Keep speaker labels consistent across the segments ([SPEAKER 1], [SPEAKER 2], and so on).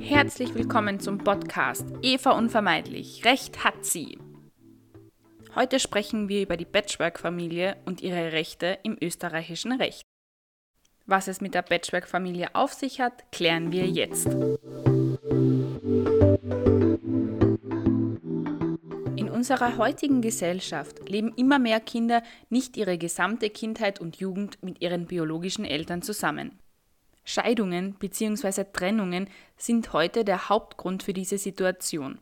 [SPEAKER 1] Herzlich willkommen zum Podcast Eva Unvermeidlich. Recht hat sie. Heute sprechen wir über die Patchwork-Familie und ihre Rechte im österreichischen Recht. Was es mit der Patchwork-Familie auf sich hat, klären wir jetzt. Unserer heutigen Gesellschaft leben immer mehr Kinder nicht ihre gesamte Kindheit und Jugend mit ihren biologischen Eltern zusammen. Scheidungen bzw. Trennungen sind heute der Hauptgrund für diese Situation.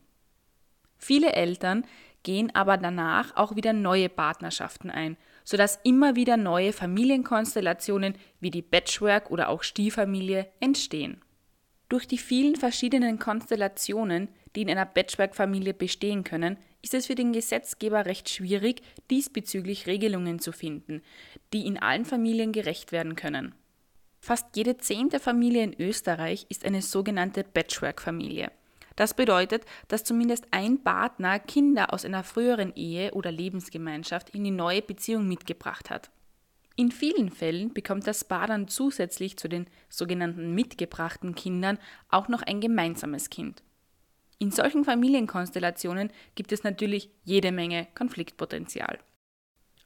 [SPEAKER 1] Viele Eltern gehen aber danach auch wieder neue Partnerschaften ein, sodass immer wieder neue Familienkonstellationen wie die Patchwork oder auch Stieffamilie entstehen. Durch die vielen verschiedenen Konstellationen, die in einer Patchwork-Familie bestehen können, ist es für den Gesetzgeber recht schwierig, diesbezüglich Regelungen zu finden, die in allen Familien gerecht werden können. Fast jede zehnte Familie in Österreich ist eine sogenannte Patchwork-Familie. Das bedeutet, dass zumindest ein Partner Kinder aus einer früheren Ehe oder Lebensgemeinschaft in die neue Beziehung mitgebracht hat. In vielen Fällen bekommt das Paar dann zusätzlich zu den sogenannten mitgebrachten Kindern auch noch ein gemeinsames Kind. In solchen Familienkonstellationen gibt es natürlich jede Menge Konfliktpotenzial.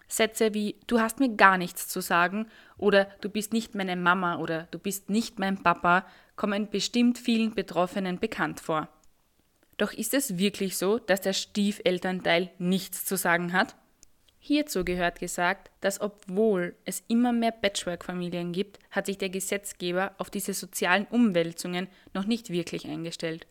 [SPEAKER 1] Sätze wie du hast mir gar nichts zu sagen oder du bist nicht meine Mama oder du bist nicht mein Papa kommen bestimmt vielen Betroffenen bekannt vor. Doch ist es wirklich so, dass der Stiefelternteil nichts zu sagen hat? Hierzu gehört gesagt, dass obwohl es immer mehr Patchwork-Familien gibt, hat sich der Gesetzgeber auf diese sozialen Umwälzungen noch nicht wirklich eingestellt.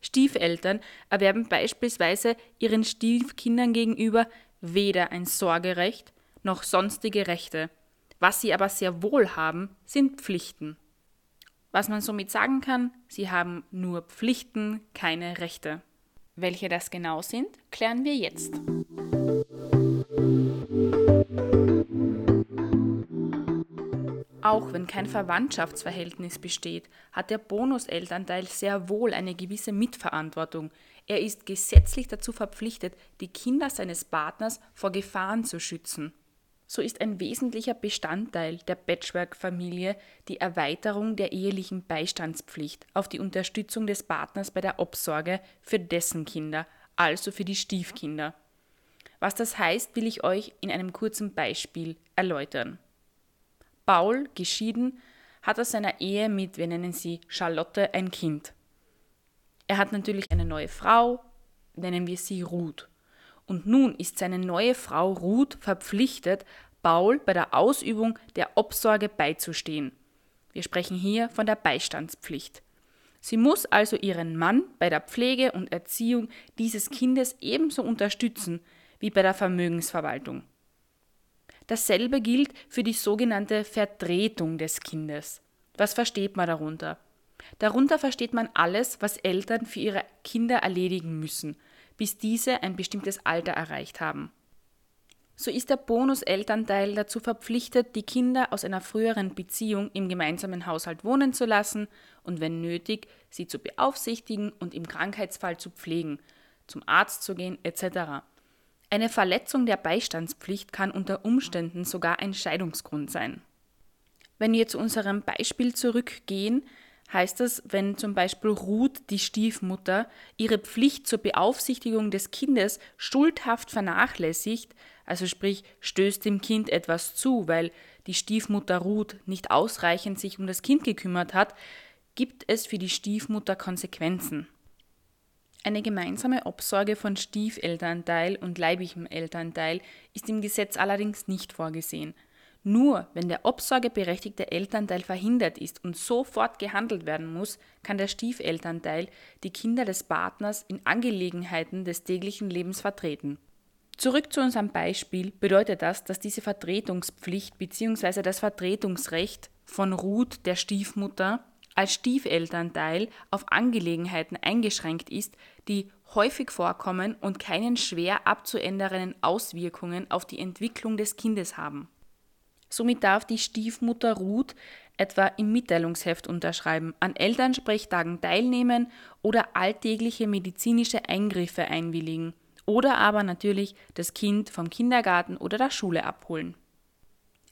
[SPEAKER 1] Stiefeltern erwerben beispielsweise ihren Stiefkindern gegenüber weder ein Sorgerecht noch sonstige Rechte. Was sie aber sehr wohl haben, sind Pflichten. Was man somit sagen kann, sie haben nur Pflichten, keine Rechte. Welche das genau sind, klären wir jetzt. Auch wenn kein Verwandtschaftsverhältnis besteht, hat der Bonuselternteil sehr wohl eine gewisse Mitverantwortung. Er ist gesetzlich dazu verpflichtet, die Kinder seines Partners vor Gefahren zu schützen. So ist ein wesentlicher Bestandteil der Patchwork-Familie die Erweiterung der ehelichen Beistandspflicht auf die Unterstützung des Partners bei der Obsorge für dessen Kinder, also für die Stiefkinder. Was das heißt, will ich euch in einem kurzen Beispiel erläutern. Paul, geschieden, hat aus seiner Ehe mit, wir nennen sie Charlotte, ein Kind. Er hat natürlich eine neue Frau, nennen wir sie Ruth. Und nun ist seine neue Frau Ruth verpflichtet, Paul bei der Ausübung der Obsorge beizustehen. Wir sprechen hier von der Beistandspflicht. Sie muss also ihren Mann bei der Pflege und Erziehung dieses Kindes ebenso unterstützen wie bei der Vermögensverwaltung. Dasselbe gilt für die sogenannte Vertretung des Kindes. Was versteht man darunter? Darunter versteht man alles, was Eltern für ihre Kinder erledigen müssen, bis diese ein bestimmtes Alter erreicht haben. So ist der Bonuselternteil dazu verpflichtet, die Kinder aus einer früheren Beziehung im gemeinsamen Haushalt wohnen zu lassen und wenn nötig, sie zu beaufsichtigen und im Krankheitsfall zu pflegen, zum Arzt zu gehen etc. Eine Verletzung der Beistandspflicht kann unter Umständen sogar ein Scheidungsgrund sein. Wenn wir zu unserem Beispiel zurückgehen, heißt das, wenn zum Beispiel Ruth, die Stiefmutter, ihre Pflicht zur Beaufsichtigung des Kindes schuldhaft vernachlässigt, also sprich stößt dem Kind etwas zu, weil die Stiefmutter Ruth nicht ausreichend sich um das Kind gekümmert hat, gibt es für die Stiefmutter Konsequenzen. Eine gemeinsame Obsorge von Stiefelternteil und leiblichem Elternteil ist im Gesetz allerdings nicht vorgesehen. Nur wenn der obsorgeberechtigte Elternteil verhindert ist und sofort gehandelt werden muss, kann der Stiefelternteil die Kinder des Partners in Angelegenheiten des täglichen Lebens vertreten. Zurück zu unserem Beispiel bedeutet das, dass diese Vertretungspflicht bzw. das Vertretungsrecht von Ruth, der Stiefmutter, als Stiefelternteil auf Angelegenheiten eingeschränkt ist, die häufig vorkommen und keinen schwer abzuändernden Auswirkungen auf die Entwicklung des Kindes haben. Somit darf die Stiefmutter Ruth etwa im Mitteilungsheft unterschreiben, an Elternsprechtagen teilnehmen oder alltägliche medizinische Eingriffe einwilligen oder aber natürlich das Kind vom Kindergarten oder der Schule abholen.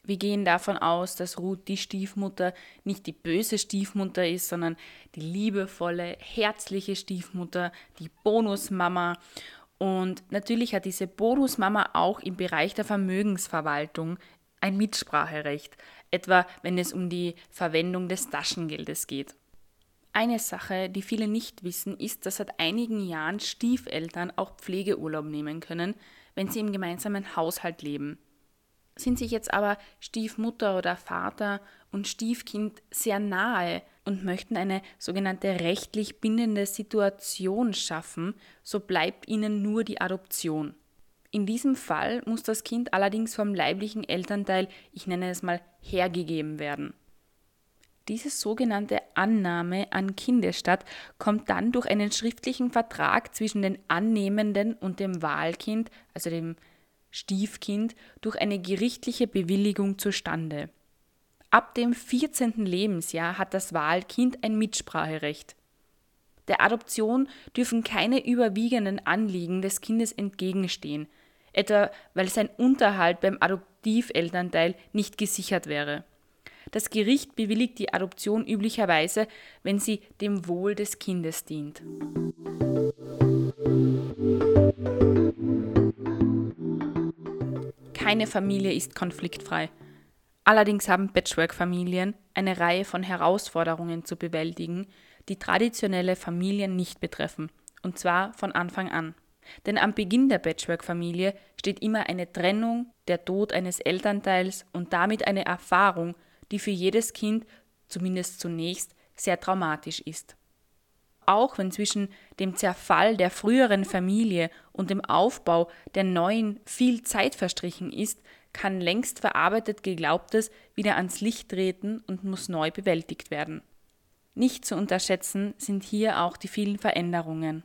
[SPEAKER 1] Wir gehen davon aus, dass Ruth die Stiefmutter nicht die böse Stiefmutter ist, sondern die liebevolle, herzliche Stiefmutter, die Bonusmama. Und natürlich hat diese Bonusmama auch im Bereich der Vermögensverwaltung ein Mitspracherecht, etwa wenn es um die Verwendung des Taschengeldes geht. Eine Sache, die viele nicht wissen, ist, dass seit einigen Jahren Stiefeltern auch Pflegeurlaub nehmen können, wenn sie im gemeinsamen Haushalt leben. Sind sich jetzt aber Stiefmutter oder Vater und Stiefkind sehr nahe und möchten eine sogenannte rechtlich bindende Situation schaffen, so bleibt ihnen nur die Adoption. In diesem Fall muss das Kind allerdings vom leiblichen Elternteil, ich nenne es mal, hergegeben werden. Diese sogenannte Annahme an Kindesstatt kommt dann durch einen schriftlichen Vertrag zwischen den Annehmenden und dem Wahlkind, also dem Stiefkind, durch eine gerichtliche Bewilligung zustande. Ab dem 14. Lebensjahr hat das Wahlkind ein Mitspracherecht. Der Adoption dürfen keine überwiegenden Anliegen des Kindes entgegenstehen, etwa weil sein Unterhalt beim Adoptivelternteil nicht gesichert wäre. Das Gericht bewilligt die Adoption üblicherweise, wenn sie dem Wohl des Kindes dient. Keine Familie ist konfliktfrei. Allerdings haben Patchwork-Familien eine Reihe von Herausforderungen zu bewältigen, die traditionelle Familien nicht betreffen, und zwar von Anfang an. Denn am Beginn der Patchwork-Familie steht immer eine Trennung, der Tod eines Elternteils und damit eine Erfahrung, die für jedes Kind, zumindest zunächst, sehr traumatisch ist. Auch wenn zwischen dem Zerfall der früheren Familie und dem Aufbau der neuen viel Zeit verstrichen ist, kann längst verarbeitet Geglaubtes wieder ans Licht treten und muss neu bewältigt werden. Nicht zu unterschätzen sind hier auch die vielen Veränderungen.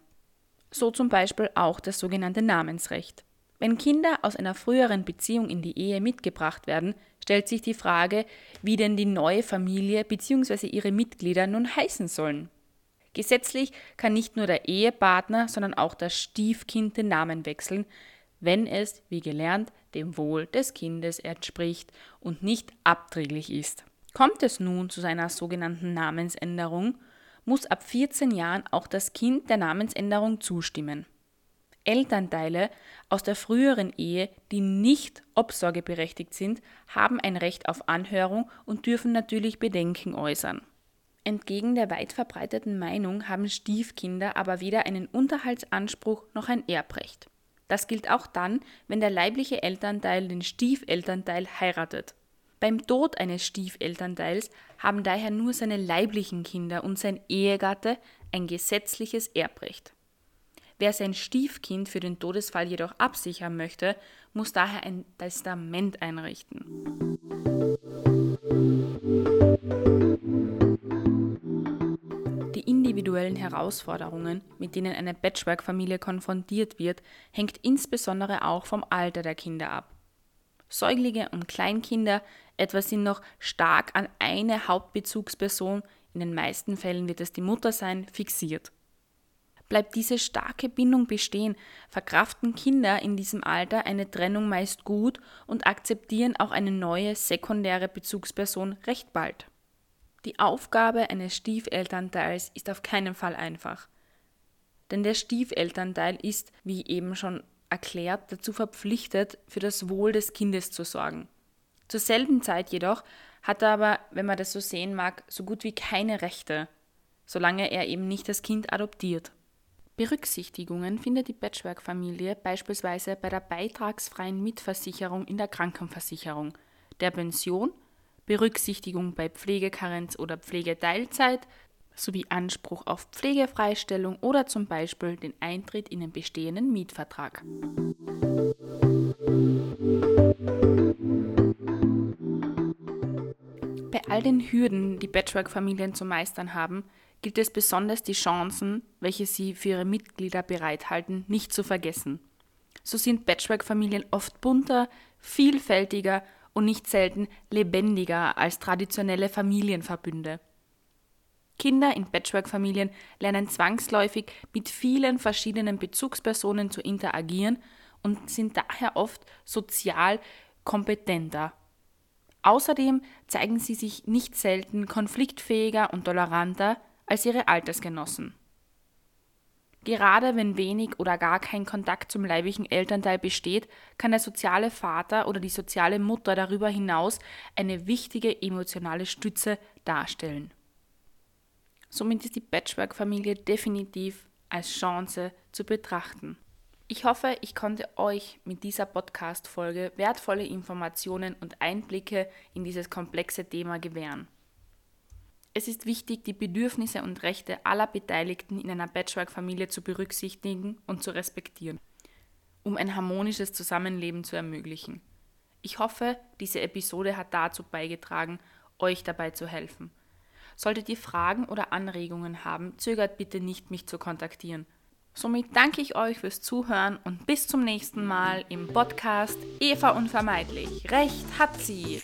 [SPEAKER 1] So zum Beispiel auch das sogenannte Namensrecht. Wenn Kinder aus einer früheren Beziehung in die Ehe mitgebracht werden, stellt sich die Frage, wie denn die neue Familie bzw. ihre Mitglieder nun heißen sollen. Gesetzlich kann nicht nur der Ehepartner, sondern auch das Stiefkind den Namen wechseln, wenn es, wie gelernt, dem Wohl des Kindes entspricht und nicht abträglich ist. Kommt es nun zu seiner sogenannten Namensänderung, muss ab 14 Jahren auch das Kind der Namensänderung zustimmen. Elternteile aus der früheren Ehe, die nicht obsorgeberechtigt sind, haben ein Recht auf Anhörung und dürfen natürlich Bedenken äußern. Entgegen der weit verbreiteten Meinung haben Stiefkinder aber weder einen Unterhaltsanspruch noch ein Erbrecht. Das gilt auch dann, wenn der leibliche Elternteil den Stiefelternteil heiratet. Beim Tod eines Stiefelternteils haben daher nur seine leiblichen Kinder und sein Ehegatte ein gesetzliches Erbrecht. Wer sein Stiefkind für den Todesfall jedoch absichern möchte, muss daher ein Testament einrichten. Individuellen Herausforderungen, mit denen eine Patchwork-Familie konfrontiert wird, hängt insbesondere auch vom Alter der Kinder ab. Säuglinge und Kleinkinder etwa sind noch stark an eine Hauptbezugsperson, in den meisten Fällen wird es die Mutter sein, fixiert. Bleibt diese starke Bindung bestehen, verkraften Kinder in diesem Alter eine Trennung meist gut und akzeptieren auch eine neue sekundäre Bezugsperson recht bald. Die Aufgabe eines Stiefelternteils ist auf keinen Fall einfach. Denn der Stiefelternteil ist, wie eben schon erklärt, dazu verpflichtet, für das Wohl des Kindes zu sorgen. Zur selben Zeit jedoch hat er aber, wenn man das so sehen mag, so gut wie keine Rechte, solange er eben nicht das Kind adoptiert. Berücksichtigungen findet die Patchwork-Familie beispielsweise bei der beitragsfreien Mitversicherung in der Krankenversicherung, der Pension, Berücksichtigung bei Pflegekarenz oder Pflegeteilzeit sowie Anspruch auf Pflegefreistellung oder zum Beispiel den Eintritt in den bestehenden Mietvertrag. Bei all den Hürden, die Patchwork-Familien zu meistern haben, gilt es besonders, die Chancen, welche sie für ihre Mitglieder bereithalten, nicht zu vergessen. So sind Patchwork-Familien oft bunter, vielfältiger und nicht selten lebendiger als traditionelle Familienverbünde. Kinder in Patchwork-Familien lernen zwangsläufig mit vielen verschiedenen Bezugspersonen zu interagieren und sind daher oft sozial kompetenter. Außerdem zeigen sie sich nicht selten konfliktfähiger und toleranter als ihre Altersgenossen. Gerade wenn wenig oder gar kein Kontakt zum leiblichen Elternteil besteht, kann der soziale Vater oder die soziale Mutter darüber hinaus eine wichtige emotionale Stütze darstellen. Somit ist die Patchwork-Familie definitiv als Chance zu betrachten. Ich hoffe, ich konnte euch mit dieser Podcast-Folge wertvolle Informationen und Einblicke in dieses komplexe Thema gewähren. Es ist wichtig, die Bedürfnisse und Rechte aller Beteiligten in einer Patchwork-Familie zu berücksichtigen und zu respektieren, um ein harmonisches Zusammenleben zu ermöglichen. Ich hoffe, diese Episode hat dazu beigetragen, euch dabei zu helfen. Solltet ihr Fragen oder Anregungen haben, zögert bitte nicht, mich zu kontaktieren. Somit danke ich euch fürs Zuhören und bis zum nächsten Mal im Podcast Eva Unvermeidlich. Recht hat sie!